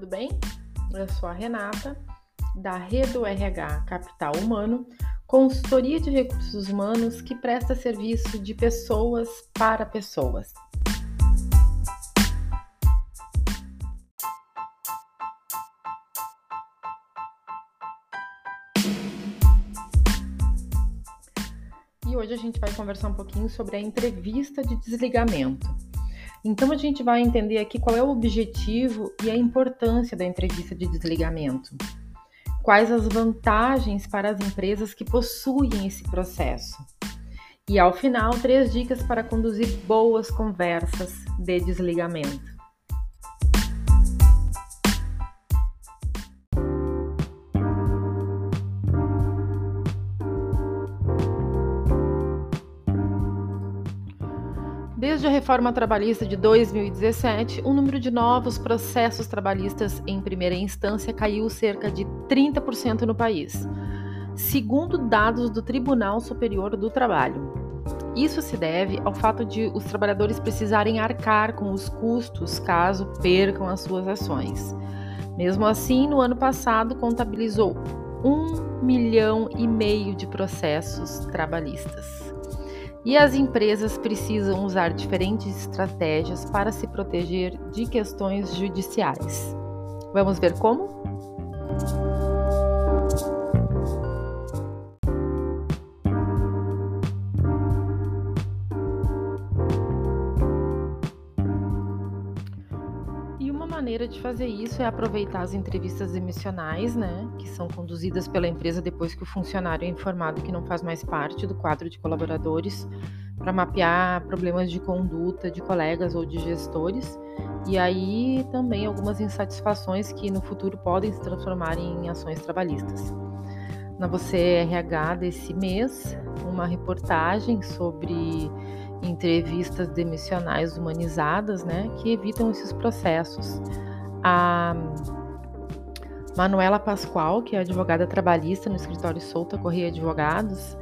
tudo bem? Eu sou a Renata, da Redo RH Capital Humano, consultoria de recursos humanos que presta serviço de pessoas para pessoas. E hoje a gente vai conversar um pouquinho sobre a entrevista de desligamento. Então a gente vai entender aqui qual é o objetivo e a importância da entrevista de desligamento. Quais as vantagens para as empresas que possuem esse processo. E ao final, três dicas para conduzir boas conversas de desligamento. Reforma trabalhista de 2017, o número de novos processos trabalhistas em primeira instância caiu cerca de 30% no país, segundo dados do Tribunal Superior do Trabalho. Isso se deve ao fato de os trabalhadores precisarem arcar com os custos caso percam as suas ações. Mesmo assim, no ano passado, contabilizou um milhão e meio de processos trabalhistas. E as empresas precisam usar diferentes estratégias para se proteger de questões judiciais. Vamos ver como? De fazer isso é aproveitar as entrevistas emissionais, né, que são conduzidas pela empresa depois que o funcionário é informado que não faz mais parte do quadro de colaboradores, para mapear problemas de conduta de colegas ou de gestores, e aí também algumas insatisfações que no futuro podem se transformar em ações trabalhistas. Na Você RH desse mês, uma reportagem sobre entrevistas demissionais humanizadas, né, que evitam esses processos. A Manuela Pascoal, que é advogada trabalhista no escritório Solta Correia Advogados,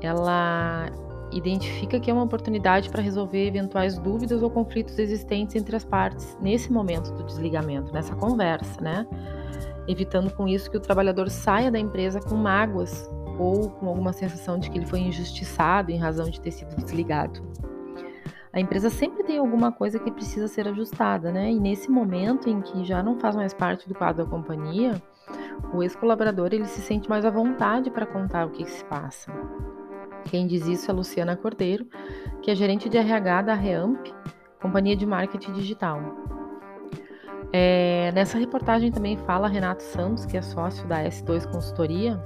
ela identifica que é uma oportunidade para resolver eventuais dúvidas ou conflitos existentes entre as partes nesse momento do desligamento, nessa conversa, né? Evitando com isso que o trabalhador saia da empresa com mágoas ou com alguma sensação de que ele foi injustiçado em razão de ter sido desligado. A empresa sempre tem alguma coisa que precisa ser ajustada, né? E nesse momento em que já não faz mais parte do quadro da companhia, o ex-colaborador ele se sente mais à vontade para contar o que se passa. Quem diz isso é Luciana Cordeiro, que é gerente de RH da Reamp, companhia de marketing digital. É, nessa reportagem também fala Renato Santos, que é sócio da S2 Consultoria,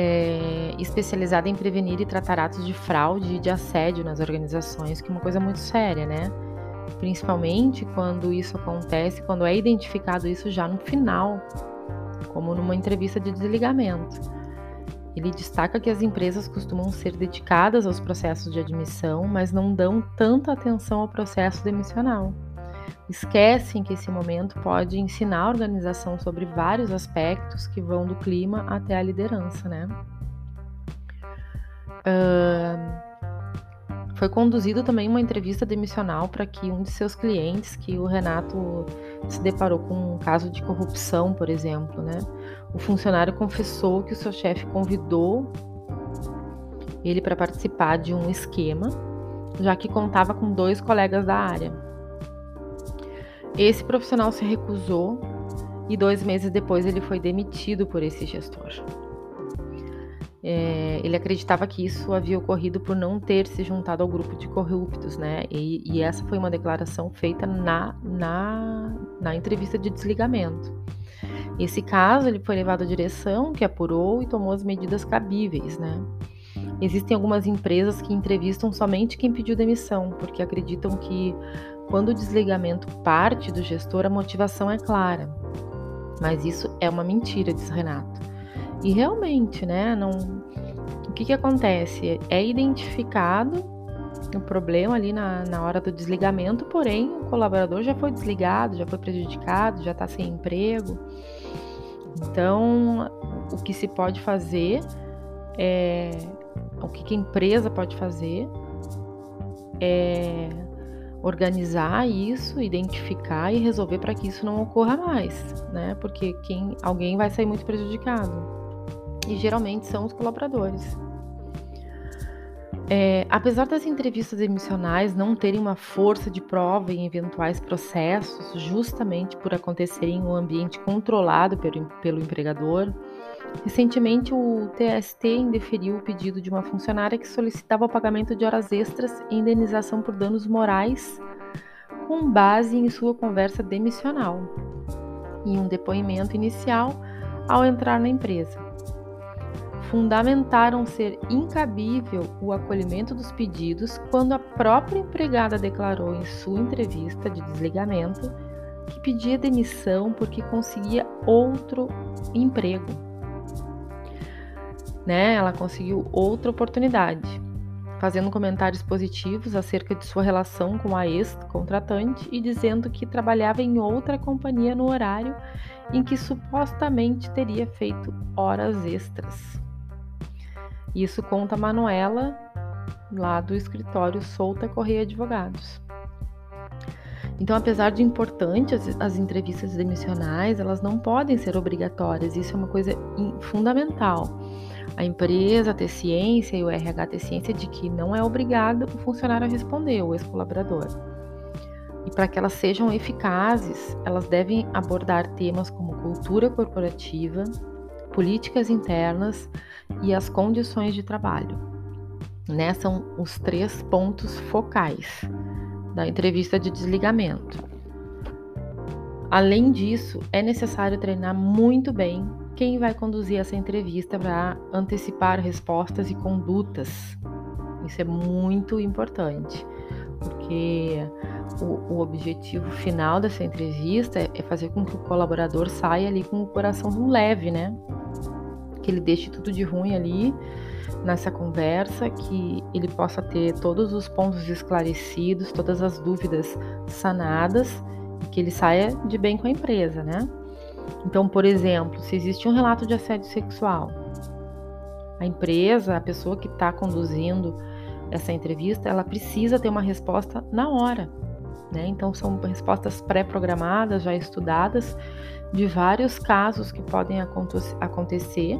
é, especializada em prevenir e tratar atos de fraude e de assédio nas organizações, que é uma coisa muito séria, né? Principalmente quando isso acontece, quando é identificado isso já no final, como numa entrevista de desligamento. Ele destaca que as empresas costumam ser dedicadas aos processos de admissão, mas não dão tanta atenção ao processo demissional esquecem que esse momento pode ensinar a organização sobre vários aspectos que vão do clima até a liderança, né? Uh, foi conduzido também uma entrevista demissional para que um de seus clientes, que o Renato se deparou com um caso de corrupção, por exemplo, né? O funcionário confessou que o seu chefe convidou ele para participar de um esquema, já que contava com dois colegas da área. Esse profissional se recusou e dois meses depois ele foi demitido por esse gestor. É, ele acreditava que isso havia ocorrido por não ter se juntado ao grupo de corruptos, né? E, e essa foi uma declaração feita na, na, na entrevista de desligamento. Esse caso ele foi levado à direção, que apurou e tomou as medidas cabíveis, né? Existem algumas empresas que entrevistam somente quem pediu demissão, porque acreditam que quando o desligamento parte do gestor, a motivação é clara. Mas isso é uma mentira, diz Renato. E realmente, né, não o que, que acontece? É identificado o problema ali na, na hora do desligamento, porém o colaborador já foi desligado, já foi prejudicado, já está sem emprego. Então, o que se pode fazer é o que, que a empresa pode fazer é organizar isso, identificar e resolver para que isso não ocorra mais, né? Porque quem alguém vai sair muito prejudicado. E geralmente são os colaboradores. É, apesar das entrevistas emissionais não terem uma força de prova em eventuais processos, justamente por acontecerem em um ambiente controlado pelo, pelo empregador, recentemente o TST indeferiu o pedido de uma funcionária que solicitava o pagamento de horas extras e indenização por danos morais com base em sua conversa demissional e um depoimento inicial ao entrar na empresa fundamentaram ser incabível o acolhimento dos pedidos quando a própria empregada declarou em sua entrevista de desligamento que pedia demissão porque conseguia outro emprego. Né? Ela conseguiu outra oportunidade, fazendo comentários positivos acerca de sua relação com a ex-contratante e dizendo que trabalhava em outra companhia no horário em que supostamente teria feito horas extras. Isso conta Manuela, lá do escritório Solta Correia Advogados. Então, apesar de importantes as, entrevistas demissionais, elas não podem ser obrigatórias. Isso é uma coisa fundamental. A empresa ter ciência e o RH ter ciência de que não é obrigado o funcionário a responder, o ex-colaborador. E para que elas sejam eficazes, elas devem abordar temas como cultura corporativa, políticas internas e as condições de trabalho. Né? São os três pontos focais da entrevista de desligamento. Além disso, é necessário treinar muito bem quem vai conduzir essa entrevista para antecipar respostas e condutas. Isso é muito importante, porque o, o, objetivo final dessa entrevista é fazer com que o colaborador saia ali com o coração leve, né? que ele deixe tudo de ruim ali nessa conversa, que ele possa ter todos os pontos esclarecidos, todas as dúvidas sanadas que ele saia de bem com a empresa, né? Então, por exemplo, se existe um relato de assédio sexual, a empresa, a pessoa que está conduzindo essa entrevista, ela precisa ter uma resposta na hora. Né? Então, são respostas pré-programadas, já estudadas, de vários casos que podem acontecer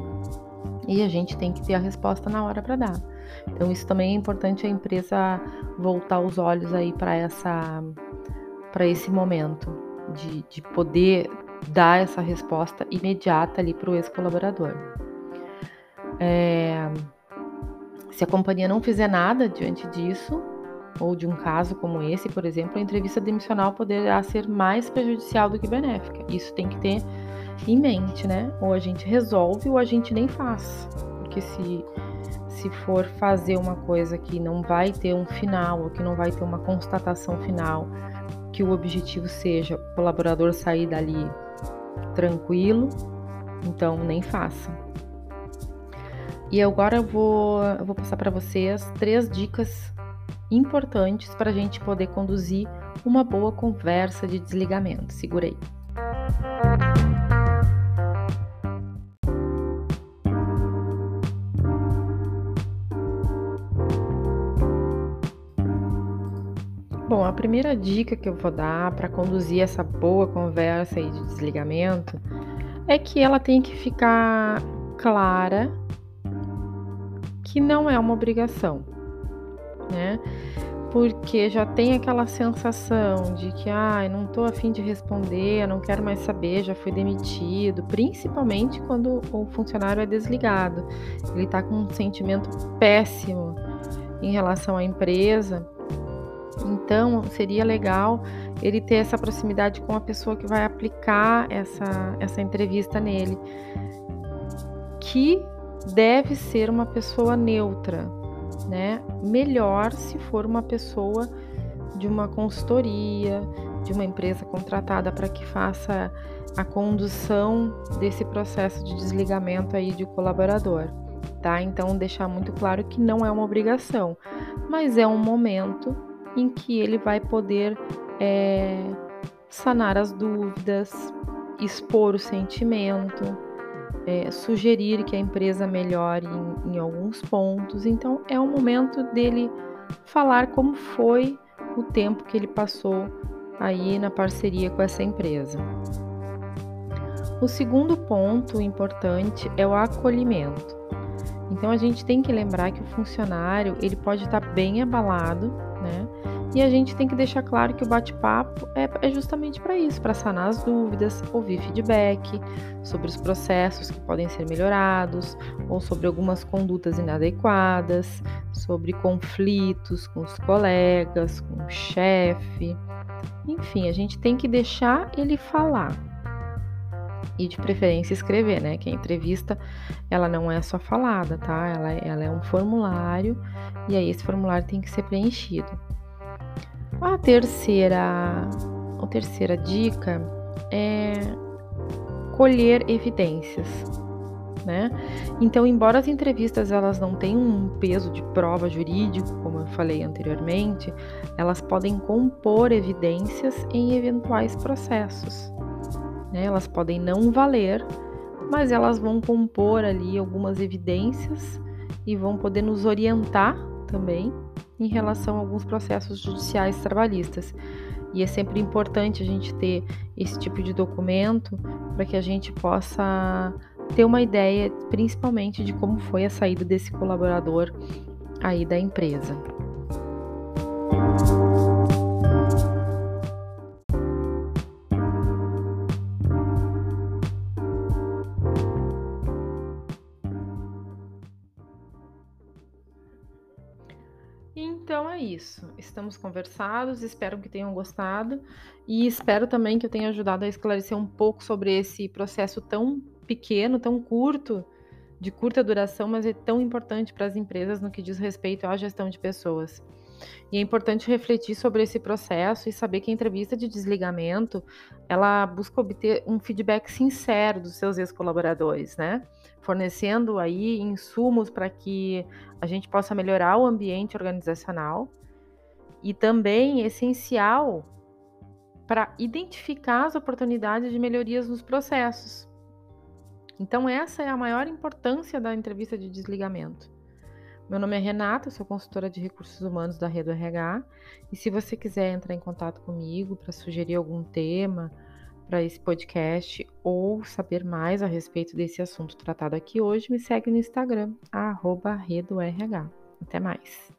e a gente tem que ter a resposta na hora para dar. Então, isso também é importante a empresa voltar os olhos aí para essa para esse momento de, de poder dar essa resposta imediata ali para o ex-colaborador. É, se a companhia não fizer nada diante disso, ou de um caso como esse, por exemplo, a entrevista demissional poderá ser mais prejudicial do que benéfica. Isso tem que ter em mente, né? Ou a gente resolve ou a gente nem faz. Porque se, se for fazer uma coisa que não vai ter um final, ou que não vai ter uma constatação final, que o objetivo seja o colaborador sair dali tranquilo, então nem faça. E agora eu vou, eu vou passar para vocês três dicas importantes para a gente poder conduzir uma boa conversa de desligamento. Segurei. Primeira dica que eu vou dar para conduzir essa boa conversa aí de desligamento é que ela tem que ficar clara que não é uma obrigação né? Porque já tem aquela sensação de que, ah, não tô afim de responder, não quero mais saber, já fui demitido, principalmente quando o funcionário é desligado. Ele tá com um sentimento péssimo em relação à empresa. Então, seria legal ele ter essa proximidade com a pessoa que vai aplicar essa, essa entrevista nele, que deve ser uma pessoa neutra, né? Melhor se for uma pessoa de uma consultoria, de uma empresa contratada para que faça a condução desse processo de desligamento aí de colaborador, tá? Então deixar muito claro que não é uma obrigação, mas é um momento em que ele vai poder é, sanar as dúvidas, expor o sentimento, é, sugerir que a empresa melhore em, em alguns pontos. Então, é o momento dele falar como foi o tempo que ele passou aí na parceria com essa empresa. O segundo ponto importante é o acolhimento. Então a gente tem que lembrar que o funcionário ele pode estar bem abalado, né? E a gente tem que deixar claro que o bate-papo é, é, justamente para isso, para sanar as dúvidas, ouvir feedback sobre os processos que podem ser melhorados, ou sobre algumas condutas inadequadas, sobre conflitos com os colegas, com o chefe. Enfim, a gente tem que deixar ele falar. E de preferência escrever, né? Que a entrevista ela não é só falada, tá? Ela, ela é um formulário e aí esse formulário tem que ser preenchido. A terceira, a terceira dica é colher evidências, né? Então, embora as entrevistas elas não tenham um peso de prova jurídico, como eu falei anteriormente, elas podem compor evidências em eventuais processos. Né? Elas podem não valer, mas elas vão compor ali algumas evidências e vão poder nos orientar também em relação a alguns processos judiciais trabalhistas. E é sempre importante a gente ter esse tipo de documento para que a gente possa ter uma ideia, principalmente, de como foi a saída desse colaborador aí da empresa. Então é isso. Estamos conversados, espero que tenham gostado e espero também que eu tenha ajudado a esclarecer um pouco sobre esse processo tão pequeno, tão curto, de curta duração, mas é tão importante para as empresas no que diz respeito à gestão de pessoas. E é importante refletir sobre esse processo e saber que a entrevista de desligamento, ela busca obter um feedback sincero dos seus ex-colaboradores, né? Fornecendo aí insumos para que a gente possa melhorar o ambiente organizacional e também essencial para identificar as oportunidades de melhorias nos processos. Então essa é a maior importância da entrevista de desligamento. Meu nome é Renata, sou consultora de recursos humanos da Rede RH. E se você quiser entrar em contato comigo para sugerir algum tema para esse podcast ou saber mais a respeito desse assunto tratado aqui hoje, me segue no Instagram, redorh. Até mais!